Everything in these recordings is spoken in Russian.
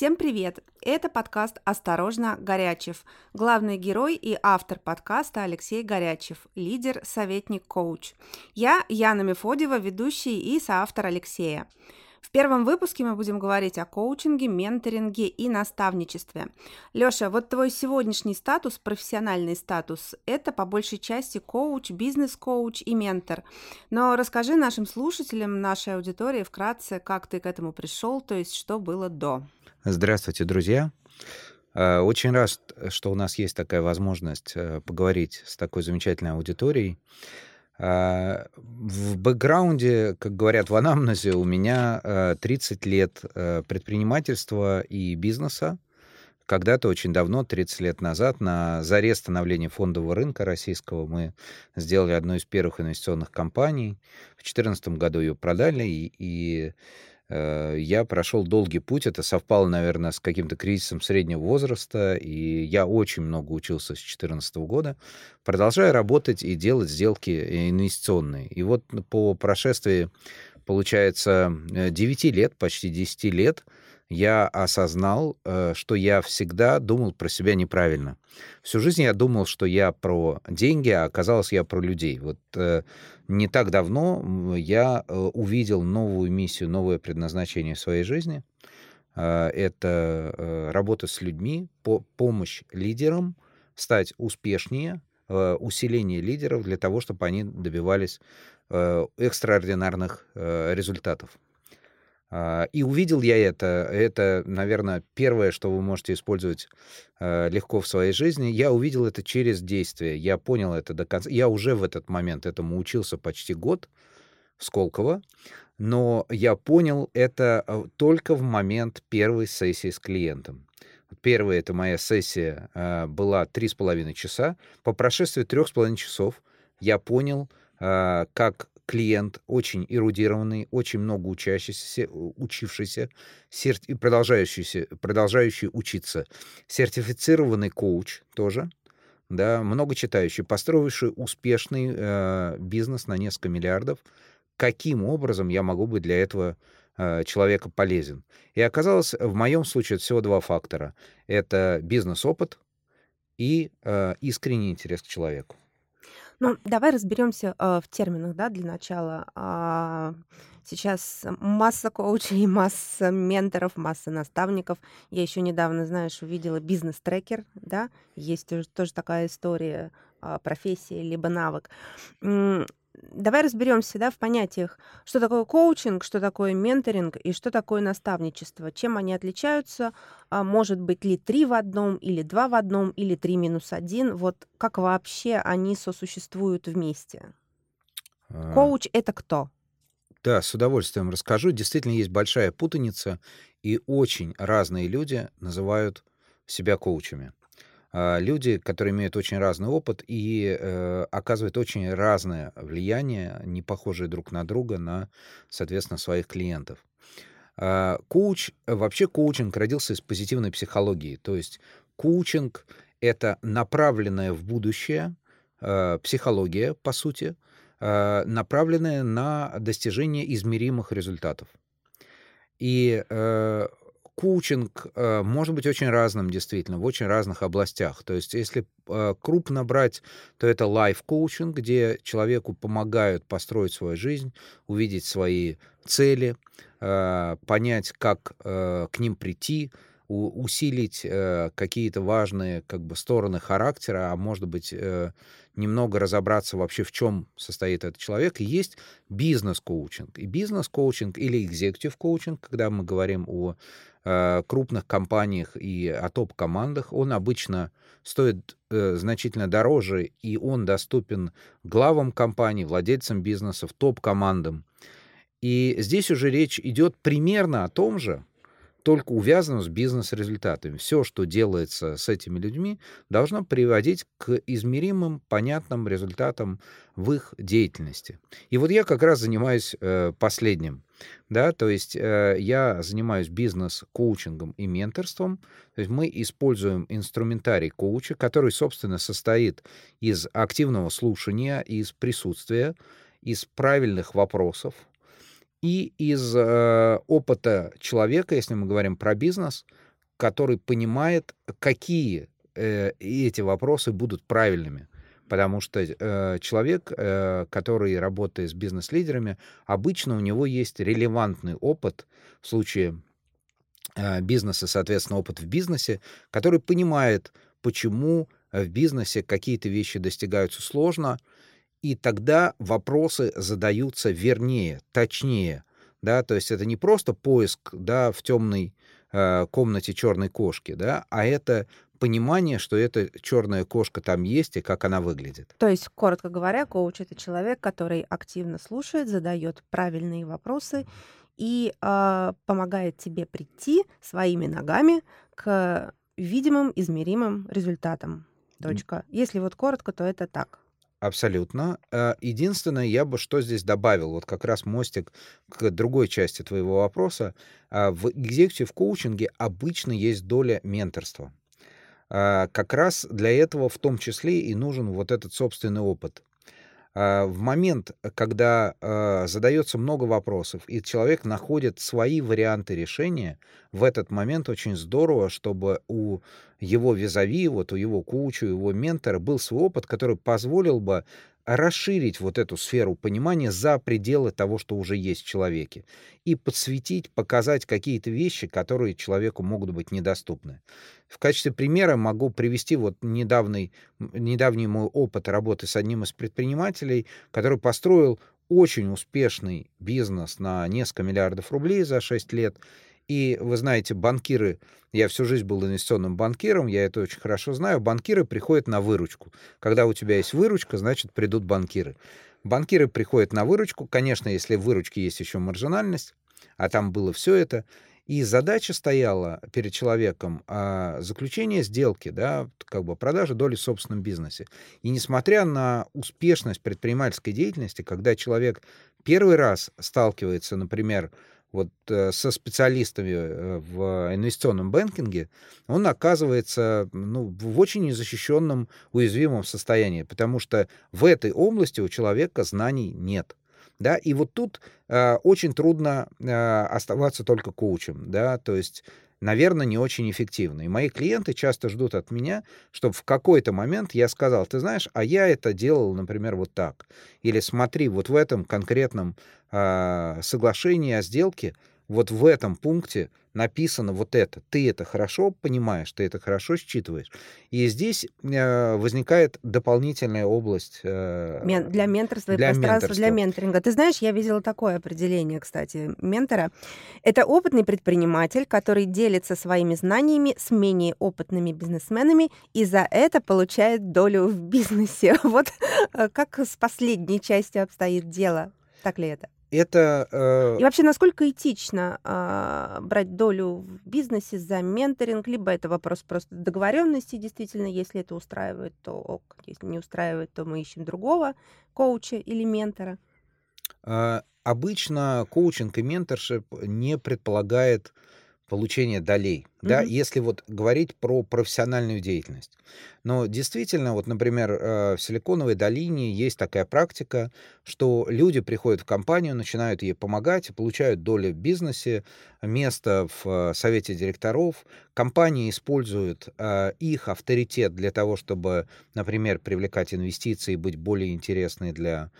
Всем привет! Это подкаст «Осторожно, Горячев». Главный герой и автор подкаста Алексей Горячев, лидер, советник, коуч. Я Яна Мефодева, ведущий и соавтор Алексея. В первом выпуске мы будем говорить о коучинге, менторинге и наставничестве. Лёша, вот твой сегодняшний статус, профессиональный статус, это по большей части коуч, бизнес-коуч и ментор. Но расскажи нашим слушателям, нашей аудитории вкратце, как ты к этому пришел, то есть что было до. Здравствуйте, друзья. Э, очень рад, что у нас есть такая возможность э, поговорить с такой замечательной аудиторией. Э, в бэкграунде, как говорят в анамнезе, у меня 30 лет предпринимательства и бизнеса. Когда-то очень давно, 30 лет назад, на заре становления фондового рынка российского мы сделали одну из первых инвестиционных компаний. В 2014 году ее продали, и, и я прошел долгий путь. Это совпало, наверное, с каким-то кризисом среднего возраста, и я очень много учился с 2014 года, продолжая работать и делать сделки инвестиционные. И вот по прошествии, получается, 9 э, лет, почти 10 лет, я осознал, э, что я всегда думал про себя неправильно. Всю жизнь я думал, что я про деньги, а оказалось, я про людей. Вот э, не так давно я э, увидел новую миссию, новое предназначение в своей жизни. Это работа с людьми, помощь лидерам стать успешнее, усиление лидеров для того, чтобы они добивались экстраординарных результатов. А, и увидел я это. Это, наверное, первое, что вы можете использовать а, легко в своей жизни. Я увидел это через действие. Я понял это до конца. Я уже в этот момент этому учился почти год в Сколково, но я понял это а, только в момент первой сессии с клиентом. Первая это моя сессия была три с половиной часа. По прошествии трех с половиной часов я понял, как клиент очень эрудированный, очень много учащийся, учившийся и продолжающийся, продолжающий учиться, сертифицированный коуч тоже, да, много читающий, построивший успешный э, бизнес на несколько миллиардов. Каким образом я могу быть для этого э, человека полезен? И оказалось, в моем случае это всего два фактора. Это бизнес-опыт и э, искренний интерес к человеку. Ну, давай разберемся э, в терминах, да, для начала. А, сейчас масса коучей, масса менторов, масса наставников. Я еще недавно, знаешь, увидела бизнес-трекер, да, есть тоже, тоже такая история а, профессии либо навык давай разберемся да, в понятиях, что такое коучинг, что такое менторинг и что такое наставничество. Чем они отличаются? А может быть ли три в одном, или два в одном, или три минус один? Вот как вообще они сосуществуют вместе? А. Коуч — это кто? Да, с удовольствием расскажу. Действительно, есть большая путаница, и очень разные люди называют себя коучами. А, люди, которые имеют очень разный опыт и э, оказывают очень разное влияние, не похожие друг на друга, на, соответственно, своих клиентов. Э, коуч, вообще коучинг родился из позитивной психологии, то есть коучинг — это направленная в будущее э, психология, по сути, э, направленная на достижение измеримых результатов. И э, коучинг э, может быть очень разным, действительно, в очень разных областях. То есть, если э, крупно брать, то это лайф-коучинг, где человеку помогают построить свою жизнь, увидеть свои цели, э, понять, как э, к ним прийти, усилить э, какие-то важные как бы стороны характера, а может быть э, немного разобраться вообще в чем состоит этот человек. И есть бизнес-коучинг. И бизнес-коучинг или экзекутив-коучинг, когда мы говорим о Э, крупных компаниях и о топ-командах. Он обычно стоит э, значительно дороже, и он доступен главам компаний, владельцам бизнесов, топ-командам. И здесь уже речь идет примерно о том же, только увязано с бизнес-результатами. Все, что делается с этими людьми, должно приводить к измеримым, понятным результатам в их деятельности. И вот я как раз занимаюсь э, последним. Да, то есть э, я занимаюсь бизнес-коучингом и менторством. То есть мы используем инструментарий коуча, который, собственно, состоит из активного слушания, из присутствия, из правильных вопросов, и из э, опыта человека, если мы говорим про бизнес, который понимает, какие э, эти вопросы будут правильными. Потому что э, человек, э, который работает с бизнес-лидерами, обычно у него есть релевантный опыт в случае э, бизнеса, соответственно, опыт в бизнесе, который понимает, почему в бизнесе какие-то вещи достигаются сложно, и тогда вопросы задаются вернее, точнее. Да? То есть это не просто поиск да, в темной э, комнате черной кошки, да, а это понимание, что эта черная кошка там есть и как она выглядит. То есть, коротко говоря, коуч это человек, который активно слушает, задает правильные вопросы и э, помогает тебе прийти своими ногами к видимым, измеримым результатам. Точка. Если вот коротко, то это так. Абсолютно. Э, единственное, я бы что здесь добавил, вот как раз мостик к другой части твоего вопроса. А, в экзекутив коучинге обычно есть доля менторства. А, как раз для этого в том числе и нужен вот этот собственный опыт. А, в момент, когда а, задается много вопросов, и человек находит свои варианты решения, в этот момент очень здорово, чтобы у его визави, вот у его кучу, его ментора был свой опыт, который позволил бы расширить вот эту сферу понимания за пределы того, что уже есть в человеке, и подсветить, показать какие-то вещи, которые человеку могут быть недоступны. В качестве примера могу привести вот недавний, недавний мой опыт работы с одним из предпринимателей, который построил очень успешный бизнес на несколько миллиардов рублей за 6 лет, и вы знаете, банкиры, я всю жизнь был инвестиционным банкиром, я это очень хорошо знаю, банкиры приходят на выручку. Когда у тебя есть выручка, значит, придут банкиры. Банкиры приходят на выручку, конечно, если в выручке есть еще маржинальность, а там было все это. И задача стояла перед человеком а, заключение сделки, да, как бы продажа доли в собственном бизнесе. И несмотря на успешность предпринимательской деятельности, когда человек первый раз сталкивается, например, вот э, со специалистами э, в инвестиционном банкинге, он оказывается ну, в очень незащищенном, уязвимом состоянии, потому что в этой области у человека знаний нет. Да, и вот тут э, очень трудно э, оставаться только коучем, да, то есть наверное, не очень эффективно. И мои клиенты часто ждут от меня, чтобы в какой-то момент я сказал, ты знаешь, а я это делал, например, вот так. Или смотри, вот в этом конкретном э, соглашении о сделке, вот в этом пункте написано вот это. Ты это хорошо понимаешь, ты это хорошо считываешь. И здесь э, возникает дополнительная область э, Мен, для менторства для и пространства менторства. для менторинга. Ты знаешь, я видела такое определение, кстати, ментора. Это опытный предприниматель, который делится своими знаниями с менее опытными бизнесменами и за это получает долю в бизнесе. Вот э, как с последней частью обстоит дело. Так ли это? Это... Э... И вообще, насколько этично э, брать долю в бизнесе за менторинг, либо это вопрос просто договоренности, действительно, если это устраивает, то ок, если не устраивает, то мы ищем другого коуча или ментора. Э, обычно коучинг и менторшип не предполагает получения долей, mm-hmm. да, если вот говорить про профессиональную деятельность. Но действительно, вот, например, э, в Силиконовой долине есть такая практика, что люди приходят в компанию, начинают ей помогать, получают долю в бизнесе, место в э, совете директоров. Компания использует э, их авторитет для того, чтобы, например, привлекать инвестиции, быть более интересной для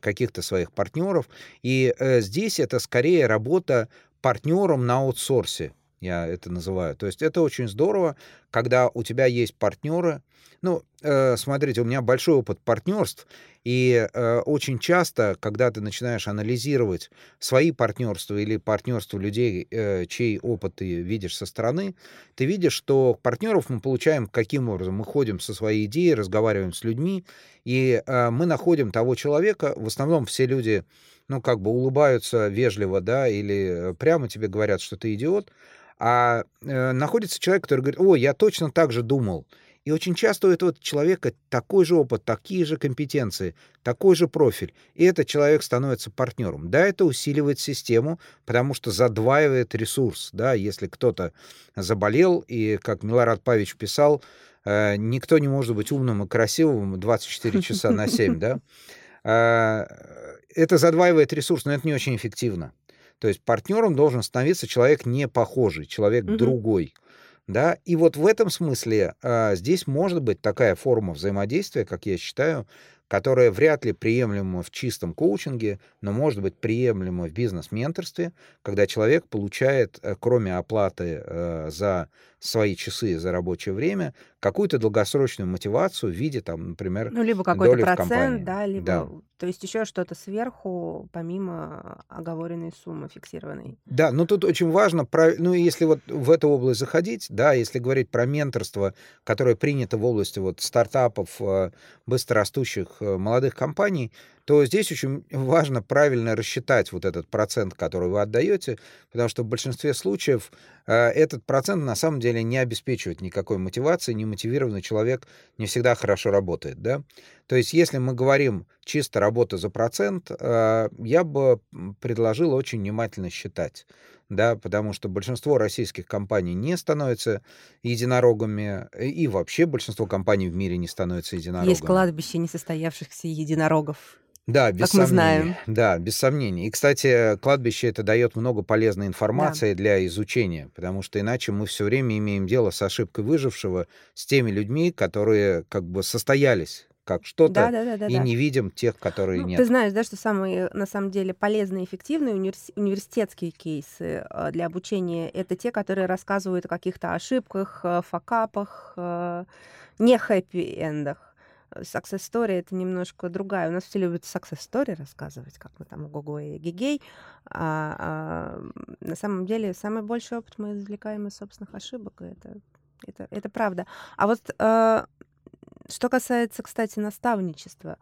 каких-то своих партнеров. И здесь это скорее работа партнером на аутсорсе, я это называю. То есть это очень здорово, когда у тебя есть партнеры. Ну, э, смотрите, у меня большой опыт партнерств, и э, очень часто, когда ты начинаешь анализировать свои партнерства или партнерство людей, э, чей опыт ты видишь со стороны, ты видишь, что партнеров мы получаем каким образом? Мы ходим со своей идеей, разговариваем с людьми, и э, мы находим того человека. В основном все люди ну, как бы улыбаются вежливо, да, или э, прямо тебе говорят, что ты идиот, а э, находится человек, который говорит, о, я точно так же думал. И очень часто у этого человека такой же опыт, такие же компетенции, такой же профиль. И этот человек становится партнером. Да, это усиливает систему, потому что задваивает ресурс. Да, если кто-то заболел, и, как Милорад Павич писал, э, никто не может быть умным и красивым 24 часа на 7, да, это задваивает ресурс, но это не очень эффективно. То есть партнером должен становиться человек не похожий, человек Мгм. другой. Да, и вот в этом смысле а, здесь может быть такая форма взаимодействия, как я считаю, которая вряд ли приемлема в чистом коучинге, но может быть приемлема в бизнес-менторстве, когда человек получает, э, кроме оплаты э, за свои часы, за рабочее время, какую-то долгосрочную мотивацию в виде, там, например, Ну, либо какой-то процент, да, Да. либо, то есть еще что-то сверху, помимо оговоренной суммы фиксированной. Да, но тут очень важно, ну, если вот в эту область заходить, да, если говорить про менторство, которое принято в области вот стартапов, э, быстрорастущих э, молодых компаний, то здесь очень важно правильно рассчитать вот этот процент, который вы отдаете, потому что в большинстве случаев э, этот процент на самом деле не обеспечивает никакой мотивации, немотивированный человек не всегда хорошо работает, да. То есть если мы говорим чисто работа за процент, э, я бы предложил очень внимательно считать да, потому что большинство российских компаний не становятся единорогами, э, и вообще большинство компаний в мире не становятся Есть единорогами. кладбище несостоявшихся единорогов, Да, без как мы сомнений. знаем. Да, без сомнений. И, кстати, кладбище это дает много полезной Да. информации для изучения, потому что иначе мы все время имеем дело с ошибкой выжившего, с теми людьми, которые как бы состоялись как Да, что-то, да, да, да, и да. не видим тех, которые Ну, ты нет. знаешь, да, что самые, на самом деле, полезные и эффективные универс- университетские кейсы э, для обучения это те, которые рассказывают о каких-то ошибках, э, факапах, э, не хэппи-эндах. Э, Success story это немножко другая. У нас все любят success story рассказывать, как мы там ого и гигей. А, а, на самом деле самый большой опыт мы извлекаем из собственных ошибок. и Это, это, это правда. А вот э, что касается, кстати, наставничества,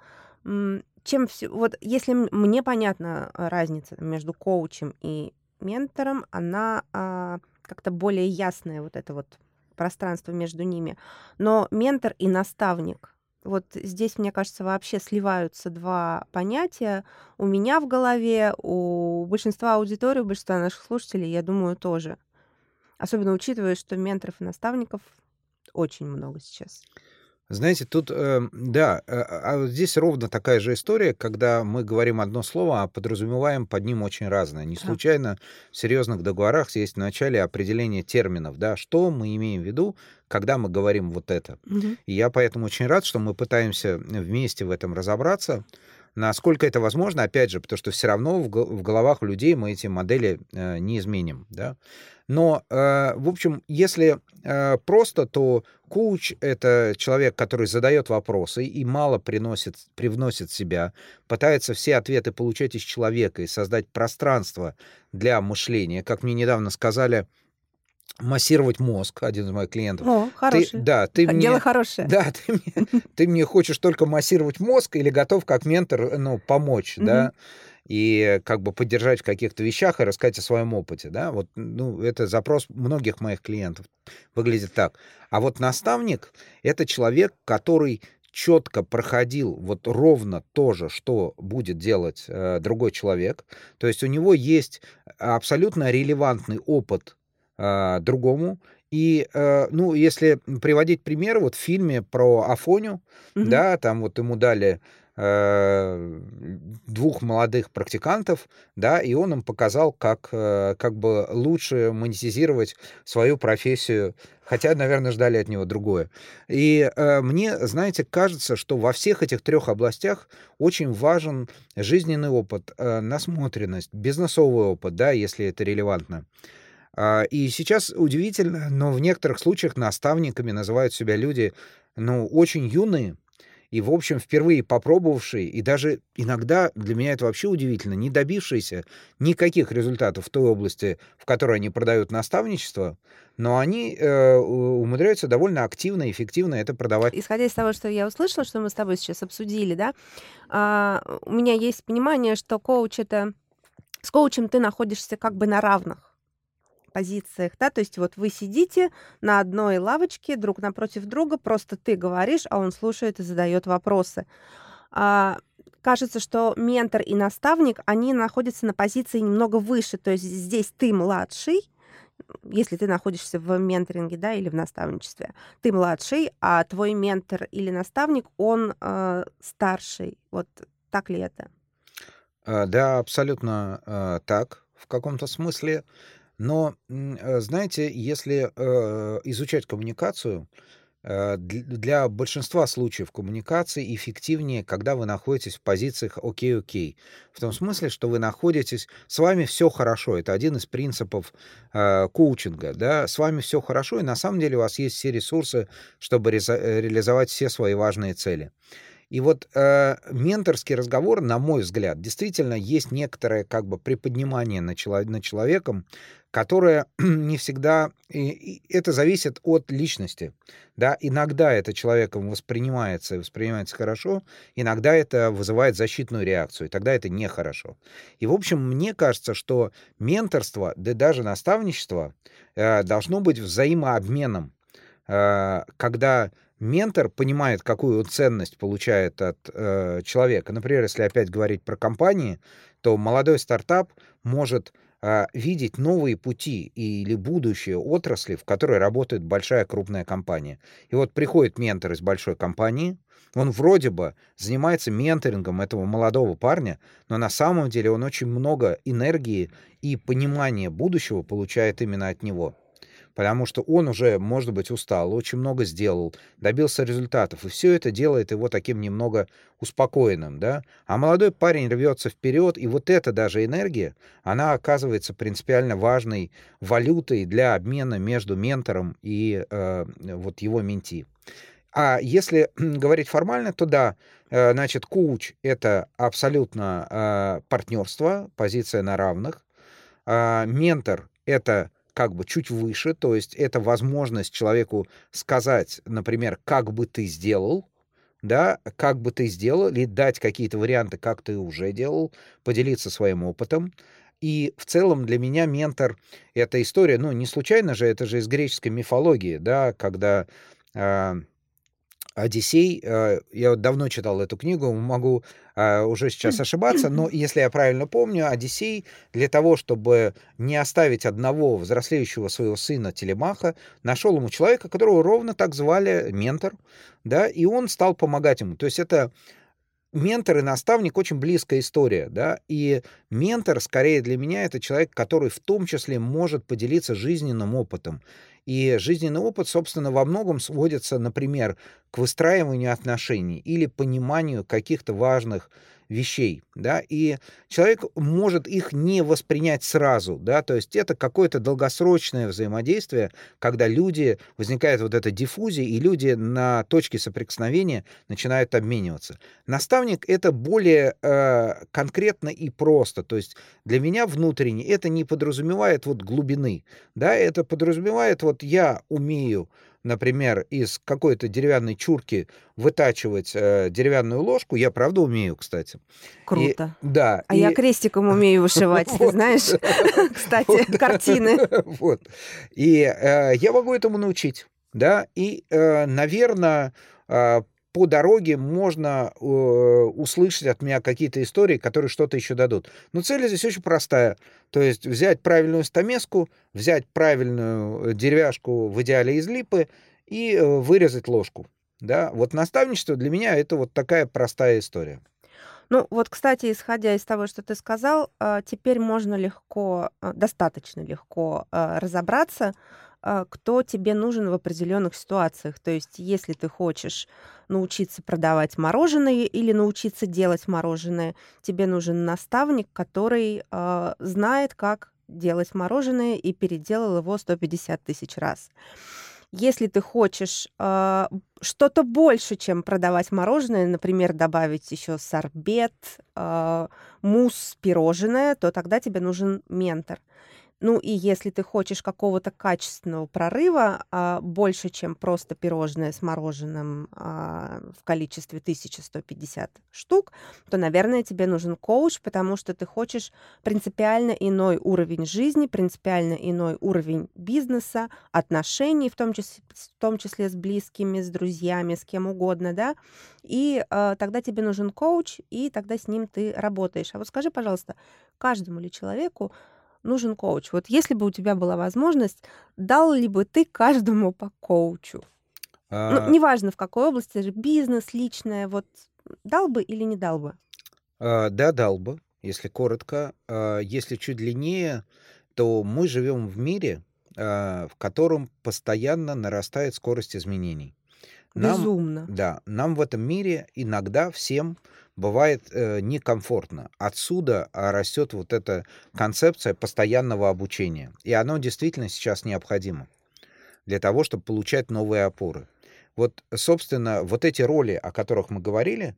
чем все, вот если мне понятна а, разница между коучем и ментором, она а, как-то более ясная, вот это вот пространство между ними. Но ментор и наставник, вот здесь, мне кажется, вообще сливаются два понятия. У меня в голове, у большинства аудитории, у большинства наших слушателей, я думаю, тоже. Особенно учитывая, что менторов и наставников очень много сейчас. Знаете, тут, э, да, э, а вот здесь ровно такая же история, когда мы говорим одно слово, а подразумеваем под ним очень разное. Не случайно в серьезных договорах есть в начале определение терминов, да, что мы имеем в виду, когда мы говорим вот это. Мгм. И я поэтому очень рад, что мы пытаемся вместе в этом разобраться, насколько это возможно, опять же, потому что все равно в в головах людей мы эти модели э, не изменим, да. Но, э, в общем, если э, просто, то коуч — это человек, который задает вопросы и мало приносит, привносит себя, пытается все ответы получать из человека и создать пространство для мышления. Как мне недавно сказали, массировать мозг, один из моих клиентов. О, Ты, хороший. да, ты мне, Дело хорошее. да, ты мне, ты мне хочешь только массировать мозг или готов как ментор, ну, помочь, Мгм. да, и как бы поддержать в каких-то вещах и рассказать о своем опыте, да, вот, ну, это запрос многих моих клиентов выглядит так. А вот наставник — это человек, который четко проходил вот ровно то же, что будет делать э, другой человек. То есть у него есть абсолютно релевантный опыт а, другому. И, э, ну, если приводить пример, вот в фильме про Афоню, Мгм. да, там вот ему дали э, двух молодых практикантов, да, и он им показал, как, э, как бы лучше монетизировать свою профессию, хотя, наверное, ждали от него другое. И э, мне, знаете, кажется, что во всех этих трех областях очень важен жизненный опыт, э, насмотренность, бизнесовый опыт, да, если это релевантно. А, И сейчас удивительно, но в некоторых случаях наставниками называют себя люди, ну, очень юные, и, в общем, впервые попробовавшие, и даже иногда, для меня это вообще удивительно, не добившиеся никаких результатов в той области, в которой они продают наставничество, но они э, умудряются довольно активно и эффективно это продавать. Исходя из того, что я услышала, что мы с тобой сейчас обсудили, да, а, у меня есть понимание, что коуч это с коучем ты находишься как бы на равных позициях, да, то есть вот вы сидите на одной лавочке друг напротив друга, просто ты говоришь, а он слушает и задает вопросы. А, кажется, что ментор и наставник, они находятся на позиции немного выше, то есть здесь ты младший, если ты находишься в менторинге, да, или в наставничестве, ты младший, а твой ментор или наставник, он э, старший. Вот так ли это? А, Да, абсолютно а, так. в каком-то смысле, но, э, знаете, если э, изучать коммуникацию, э, для большинства случаев коммуникации эффективнее, когда вы находитесь в позициях «окей-окей». В том смысле, что вы находитесь, с вами все хорошо. Это один из принципов коучинга. Да? С вами все хорошо, и на самом деле у вас есть все ресурсы, чтобы реализовать все свои важные цели. И вот э, менторский разговор, на мой взгляд, действительно есть некоторое как бы приподнимание на, чело- на человеком, которое не всегда... И, и это зависит от личности. Да? Иногда это человеком воспринимается и воспринимается хорошо, иногда это вызывает защитную реакцию, и тогда это нехорошо. И, в общем, мне кажется, что менторство, да даже наставничество э, должно быть взаимообменом, э, когда ментор понимает, какую ценность получает от э, человека. Например, если опять говорить про компании, то молодой стартап может э, видеть новые пути или будущее отрасли, в которой работает большая крупная компания. И вот приходит ментор из большой компании, он вроде бы занимается менторингом этого молодого парня, но на самом деле он очень много энергии и понимания будущего получает именно от него потому что он уже, может быть, устал, очень много сделал, добился результатов, и все это делает его таким немного успокоенным, да, а молодой парень рвется вперед, и вот эта даже энергия, она оказывается принципиально важной валютой для обмена между ментором и э, вот его менти. А если говорить формально, то да, э, значит, коуч — это абсолютно э, партнерство, позиция на равных. А ментор — это как бы чуть выше, то есть это возможность человеку сказать, например, как бы ты сделал, да, как бы ты сделал, или дать какие-то варианты, как ты уже делал, поделиться своим опытом. И в целом для меня ментор — это история, ну, не случайно же, это же из греческой мифологии, да, когда э, Одиссей, э, я вот давно читал эту книгу, могу э, уже сейчас ошибаться, но если я правильно помню, Одиссей для того, чтобы не оставить одного взрослеющего своего сына Телемаха, нашел ему человека, которого ровно так звали ментор, да, и он стал помогать ему. То есть это ментор и наставник очень близкая история, да, и ментор, скорее для меня, это человек, который в том числе может поделиться жизненным опытом. И жизненный опыт, собственно, во многом сводится, например, к выстраиванию отношений или пониманию каких-то важных вещей, да, и человек может их не воспринять сразу, да, то есть это какое-то долгосрочное взаимодействие, когда люди, возникает вот эта диффузия, и люди на точке соприкосновения начинают обмениваться. Наставник — это более э, конкретно и просто, то есть для меня внутренне это не подразумевает вот глубины, да, это подразумевает вот я умею например, из какой-то деревянной чурки вытачивать э, деревянную ложку, я правда умею, кстати. Круто. И, да. А и... я крестиком умею вышивать, ты знаешь, кстати, картины. Вот. И э, я могу этому научить, да, и, э, наверное, э, по дороге можно э, услышать от меня какие-то истории, которые что-то еще дадут. Но цель здесь очень простая. То есть взять правильную стамеску, взять правильную э, деревяшку в идеале из липы и э, вырезать ложку. Да? Вот наставничество для меня это вот такая простая история. Ну, вот, кстати, исходя из того, что ты сказал, э, теперь можно легко, достаточно легко разобраться, кто тебе нужен в определенных ситуациях. То есть, если ты хочешь научиться продавать мороженое или научиться делать мороженое, тебе нужен наставник, который э, знает, как делать мороженое и переделал его 150 тысяч раз. Если ты хочешь э, что-то больше, чем продавать мороженое, например, добавить еще сорбет, э, мусс, пирожное, то тогда тебе нужен ментор. Ну и если ты хочешь какого-то качественного прорыва а, больше, чем просто пирожное с мороженым а, в количестве 1150 штук, то, наверное, тебе нужен коуч, потому что ты хочешь принципиально иной уровень жизни, принципиально иной уровень бизнеса, отношений, в том числе, в том числе с близкими, с друзьями, с кем угодно, да, и а, тогда тебе нужен коуч, и тогда с ним ты работаешь. А вот скажи, пожалуйста, каждому ли человеку нужен коуч. Вот если бы у тебя была возможность, дал ли бы ты каждому по коучу? Ну, а... Ну, неважно в какой области, же бизнес, личное, вот дал бы или не дал бы? А, да, дал бы. если коротко. А, если чуть длиннее, то мы живем в мире, а, в котором постоянно нарастает скорость изменений. Нам, Безумно. да, нам в этом мире иногда всем бывает э, некомфортно. Отсюда а, растет вот эта концепция постоянного обучения. И оно действительно сейчас необходимо для того, чтобы получать новые опоры. Вот, собственно, вот эти роли, о которых мы говорили,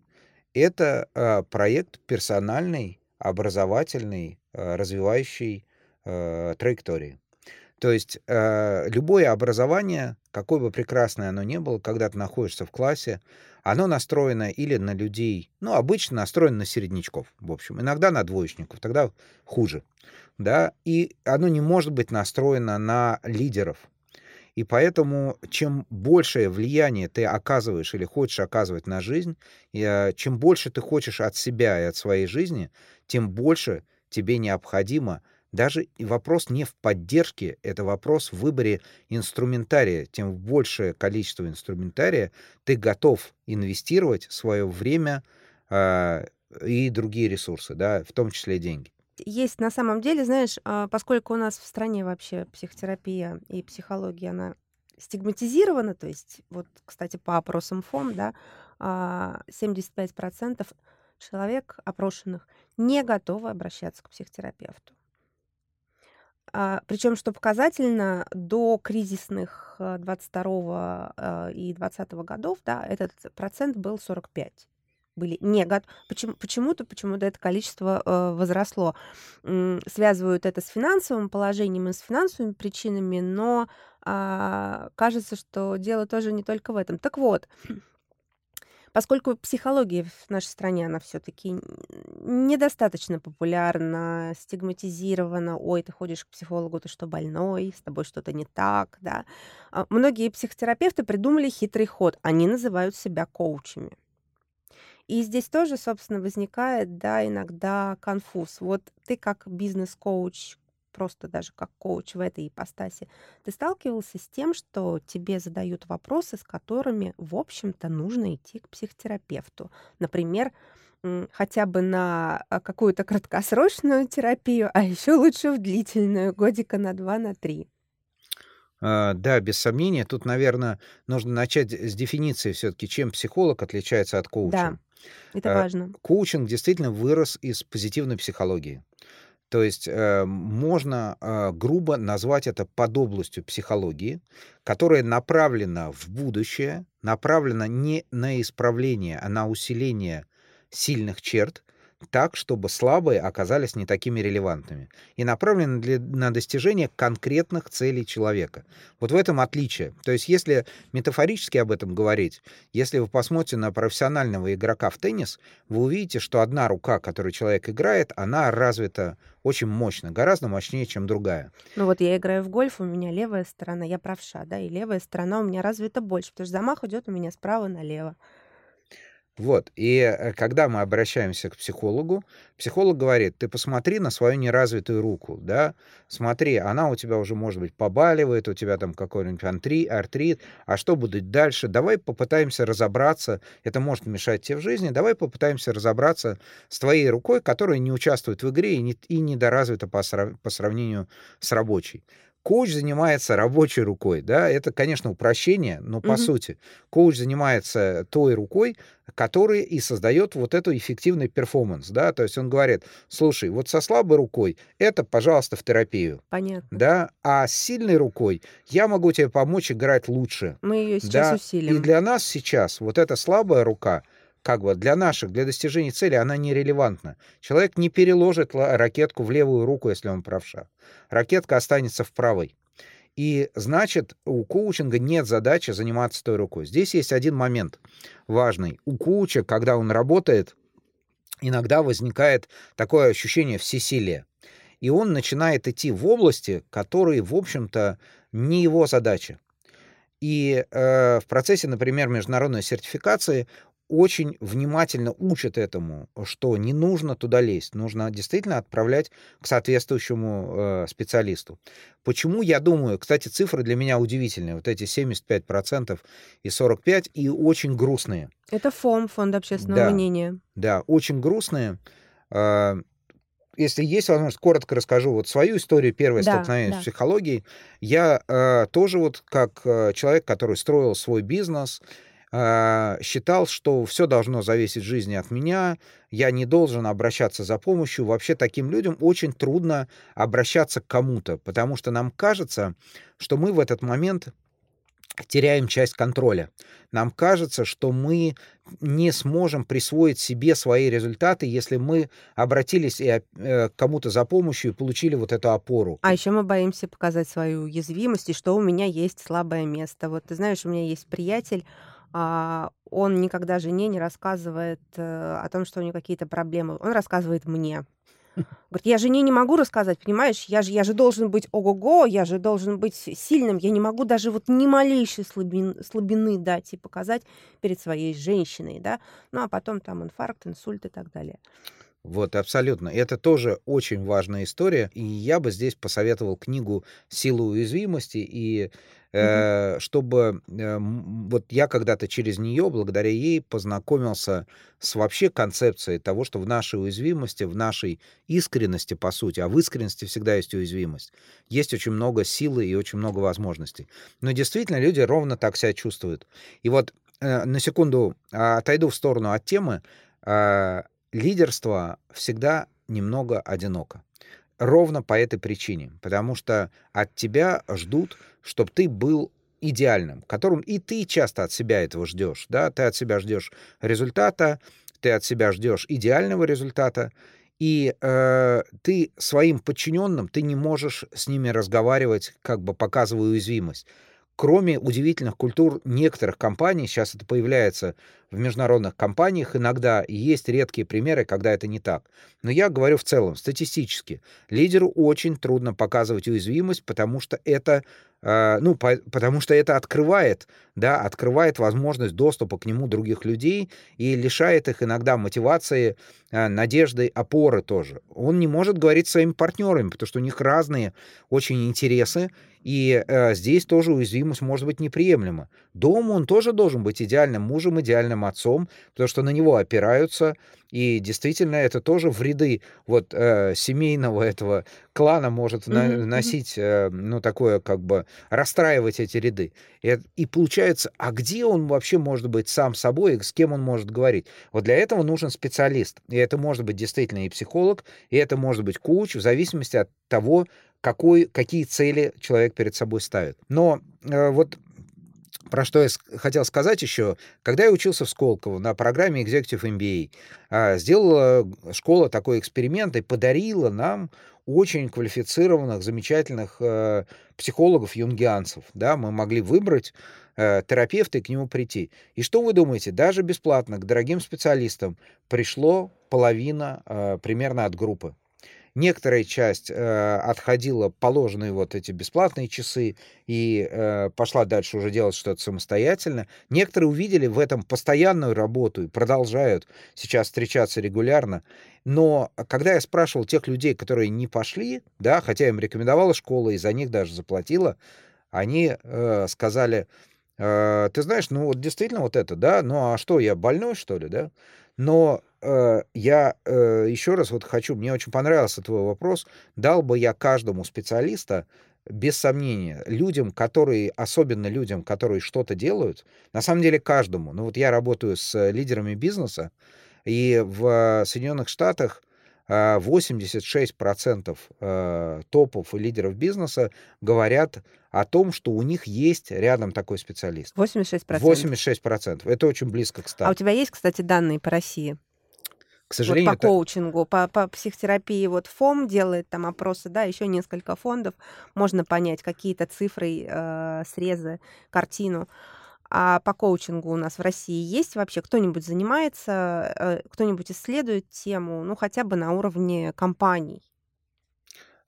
это э, проект персональный, образовательный, э, развивающий э, траектории. То есть э, любое образование, какое бы прекрасное оно ни было, когда ты находишься в классе, оно настроено или на людей, ну, обычно настроено на середнячков, в общем, иногда на двоечников, тогда хуже, да, и оно не может быть настроено на лидеров. И поэтому, чем большее влияние ты оказываешь или хочешь оказывать на жизнь, чем больше ты хочешь от себя и от своей жизни, тем больше тебе необходимо даже вопрос не в поддержке, это вопрос в выборе инструментария. Тем большее количество инструментария ты готов инвестировать свое время э, и другие ресурсы, да, в том числе деньги. Есть на самом деле, знаешь, а, поскольку у нас в стране вообще психотерапия и психология, она стигматизирована, то есть, вот, кстати, по опросам ФОМ, да, 75% а, человек опрошенных не готовы обращаться к психотерапевту. А, причем, что показательно, до кризисных 22 э, э, и 20 годов, да, этот процент был 45 были не готовы. Почему, почему-то, почему-то это количество э, возросло. Связывают это с финансовым положением и с финансовыми причинами, но а, кажется, что дело тоже не только в этом. Так вот, Поскольку психология в нашей стране, она все-таки недостаточно популярна, стигматизирована, ой, ты ходишь к психологу, ты что, больной, с тобой что-то не так, да. А многие психотерапевты придумали хитрый ход, они называют себя коучами. И здесь тоже, собственно, возникает, да, иногда конфуз. Вот ты как бизнес-коуч, просто даже как коуч в этой ипостаси, ты сталкивался с тем, что тебе задают вопросы, с которыми, в общем-то, нужно идти к психотерапевту. Например, хотя бы на а, какую-то краткосрочную терапию, а еще лучше в длительную, годика на два, на три. А, да, без сомнения. Тут, наверное, нужно начать с дефиниции все-таки, чем психолог отличается от коуча. Да, это а, важно. Коучинг действительно вырос из позитивной психологии. То есть э, можно э, грубо назвать это подобластью психологии, которая направлена в будущее, направлена не на исправление, а на усиление сильных черт, так, чтобы слабые оказались не такими релевантными и направлены для, на достижение конкретных целей человека. Вот в этом отличие. То есть если метафорически об этом говорить, если вы посмотрите на профессионального игрока в теннис, вы увидите, что одна рука, которой человек играет, она развита очень мощно, гораздо мощнее, чем другая. Ну вот я играю в гольф, у меня левая сторона, я правша, да, и левая сторона у меня развита больше, потому что замах идет у меня справа налево. Вот. И э, когда мы обращаемся к психологу, психолог говорит, ты посмотри на свою неразвитую руку, да, смотри, она у тебя уже, может быть, побаливает, у тебя там какой-нибудь артрит, а что будет дальше? Давай попытаемся разобраться, это может мешать тебе в жизни, давай попытаемся разобраться с твоей рукой, которая не участвует в игре и, не, и недоразвита по, по сравнению с рабочей коуч занимается рабочей рукой, да, это, конечно, упрощение, но по угу. сути коуч занимается той рукой, которая и создает вот эту эффективный перформанс, да, то есть он говорит, слушай, вот со слабой рукой это, пожалуйста, в терапию. Понятно. Да, а с сильной рукой я могу тебе помочь играть лучше. Мы ее сейчас да? усилим. И для нас сейчас вот эта слабая рука — как бы для наших, для достижения цели она нерелевантна. Человек не переложит ракетку в левую руку, если он правша. Ракетка останется в правой. И значит, у коучинга нет задачи заниматься той рукой. Здесь есть один момент важный. У коуча, когда он работает, иногда возникает такое ощущение всесилия. И он начинает идти в области, которые, в общем-то, не его задача. И э, в процессе, например, международной сертификации очень внимательно учат этому, что не нужно туда лезть, нужно действительно отправлять к соответствующему э, специалисту. Почему, я думаю, кстати, цифры для меня удивительные, вот эти 75% и 45% и очень грустные. Это ФОМ, Фонд общественного да, мнения. Да, очень грустные. Э, если есть возможность, коротко расскажу вот свою историю, первое Да, столкновение с да. психологией. Я э, тоже вот как э, человек, который строил свой бизнес, э, считал, что все должно зависеть жизни от меня, я не должен обращаться за помощью. Вообще таким людям очень трудно обращаться к кому-то, потому что нам кажется, что мы в этот момент теряем часть контроля. Нам кажется, что мы не сможем присвоить себе свои результаты, если мы обратились и, э, к кому-то за помощью и получили вот эту опору. А еще мы боимся показать свою уязвимость и что у меня есть слабое место. Вот ты знаешь, у меня есть приятель, а, он никогда жене не рассказывает э, о том, что у него какие-то проблемы. Он рассказывает мне. Говорит, я жене не могу рассказать, понимаешь? Я же, я же должен быть ого-го, я же должен быть сильным. Я не могу даже вот ни малейшей слабин, слабины дать и показать перед своей женщиной, да? Ну, а потом там инфаркт, инсульт и так далее. Вот, абсолютно. Это тоже очень важная история. И я бы здесь посоветовал книгу «Сила уязвимости». И э, чтобы... э, вот я когда-то через нее, благодаря ей, познакомился с вообще концепцией того, что в нашей уязвимости, в нашей искренности, по сути, а в искренности всегда есть уязвимость, есть очень много силы и очень много возможностей. Но действительно люди ровно так себя чувствуют. И вот э, на секунду а, отойду в сторону от темы. Лидерство всегда немного одиноко. Ровно по этой причине. Потому что от тебя ждут, чтобы ты был идеальным, которым и ты часто от себя этого ждешь. Да? Ты от себя ждешь результата, ты от себя ждешь идеального результата, и э, ты своим подчиненным, ты не можешь с ними разговаривать, как бы показывая уязвимость. Кроме удивительных культур некоторых компаний, сейчас это появляется в международных компаниях иногда, есть редкие примеры, когда это не так. Но я говорю в целом, статистически, лидеру очень трудно показывать уязвимость, потому что это, ну, по, потому что это открывает, да, открывает возможность доступа к нему других людей и лишает их иногда мотивации, э, надежды, опоры тоже. Он не может говорить своими партнерами, потому что у них разные очень интересы, и э, здесь тоже уязвимость может быть неприемлема. Дома он тоже должен быть идеальным мужем, идеальным отцом, потому что на него опираются, и действительно это тоже в ряды вот э, семейного этого клана может мгм. носить, э, ну, такое как бы расстраивать эти ряды. И, и получается, а где он вообще может быть сам собой, и с кем он может говорить? Вот для этого нужен специалист. И это может быть действительно и психолог, и это может быть коуч, в зависимости от того, какой, какие цели человек перед собой ставит. Но э, вот про что я хотел сказать еще, когда я учился в Сколково на программе Executive MBA, а, сделала школа такой эксперимент и подарила нам очень квалифицированных, замечательных э, психологов-юнгианцев. Да? Мы могли выбрать э, терапевта и к нему прийти. И что вы думаете, даже бесплатно к дорогим специалистам пришло половина э, примерно от группы. Некоторая часть э, отходила положенные вот эти бесплатные часы и э, пошла дальше уже делать что-то самостоятельно. Некоторые увидели в этом постоянную работу и продолжают сейчас встречаться регулярно. Но когда я спрашивал тех людей, которые не пошли, да, хотя им рекомендовала школа и за них даже заплатила, они э, сказали, э, ты знаешь, ну вот действительно вот это, да, ну а что, я больной, что ли, да? Но э, я э, еще раз вот хочу, мне очень понравился твой вопрос, дал бы я каждому специалиста, без сомнения, людям, которые, особенно людям, которые что-то делают, на самом деле каждому. Ну вот я работаю с лидерами бизнеса, и в Соединенных Штатах а, 86% э, топов и лидеров бизнеса говорят о том, что у них есть рядом такой специалист. 86%. 86%. Это очень близко к 100. А у тебя есть, кстати, данные по России? К Вот сожалению, по это... коучингу, по, по психотерапии. Вот ФОМ делает там опросы, да, еще несколько фондов. Можно понять какие-то цифры, э, срезы, картину. А по коучингу у нас в России есть вообще кто-нибудь занимается, э, кто-нибудь исследует тему, ну хотя бы на уровне компаний?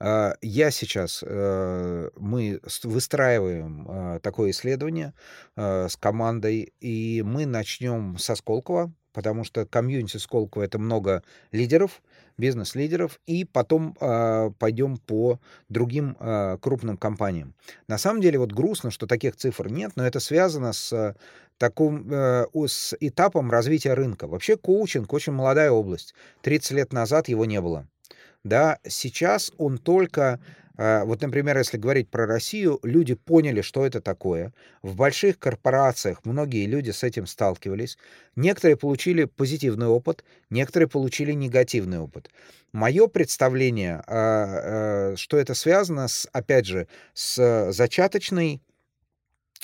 А, Я сейчас, э, мы выстраиваем э, такое исследование э, с командой, и мы начнем со Сколково, потому что комьюнити Сколково это много лидеров, бизнес-лидеров, и потом а, пойдем по другим а, крупным компаниям. На самом деле вот грустно, что таких цифр нет, но это связано с э, таким, э, с этапом развития рынка. Вообще коучинг очень молодая область. 30 лет назад его не было. да, сейчас он только вот, например, если говорить про Россию, люди поняли, что это такое. В больших корпорациях многие люди с этим сталкивались. Некоторые получили позитивный опыт, некоторые получили негативный опыт. Мое представление, а, а, что это связано, с, опять же, с зачаточной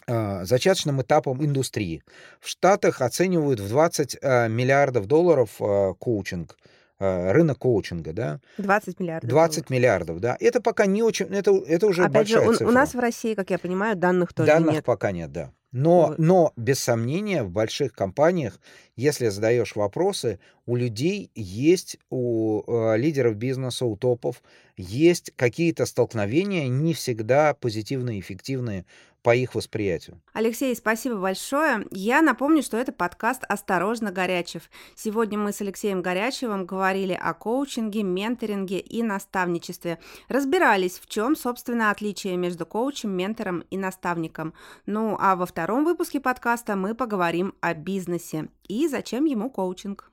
зачаточным этапом индустрии. В Штатах оценивают в 20 миллиардов долларов коучинг – рынок коучинга, да. 20 миллиардов. 20 долларов. миллиардов, да. Это пока не очень, это, это уже Опять большая же, у, цифра. у нас в России, как я понимаю, данных тоже данных нет. пока нет, да. Но, Вот. но без сомнения в больших компаниях, если задаешь вопросы, у людей есть, у э, лидеров бизнеса, у топов, есть какие-то столкновения, не всегда позитивные, эффективные по их восприятию. Алексей, спасибо большое. Я напомню, что это подкаст «Осторожно, Горячев». Сегодня мы с Алексеем Горячевым говорили о коучинге, менторинге и наставничестве. Разбирались, в чем, собственно, отличие между коучем, ментором и наставником. Ну, а во втором выпуске подкаста мы поговорим о бизнесе и зачем ему коучинг.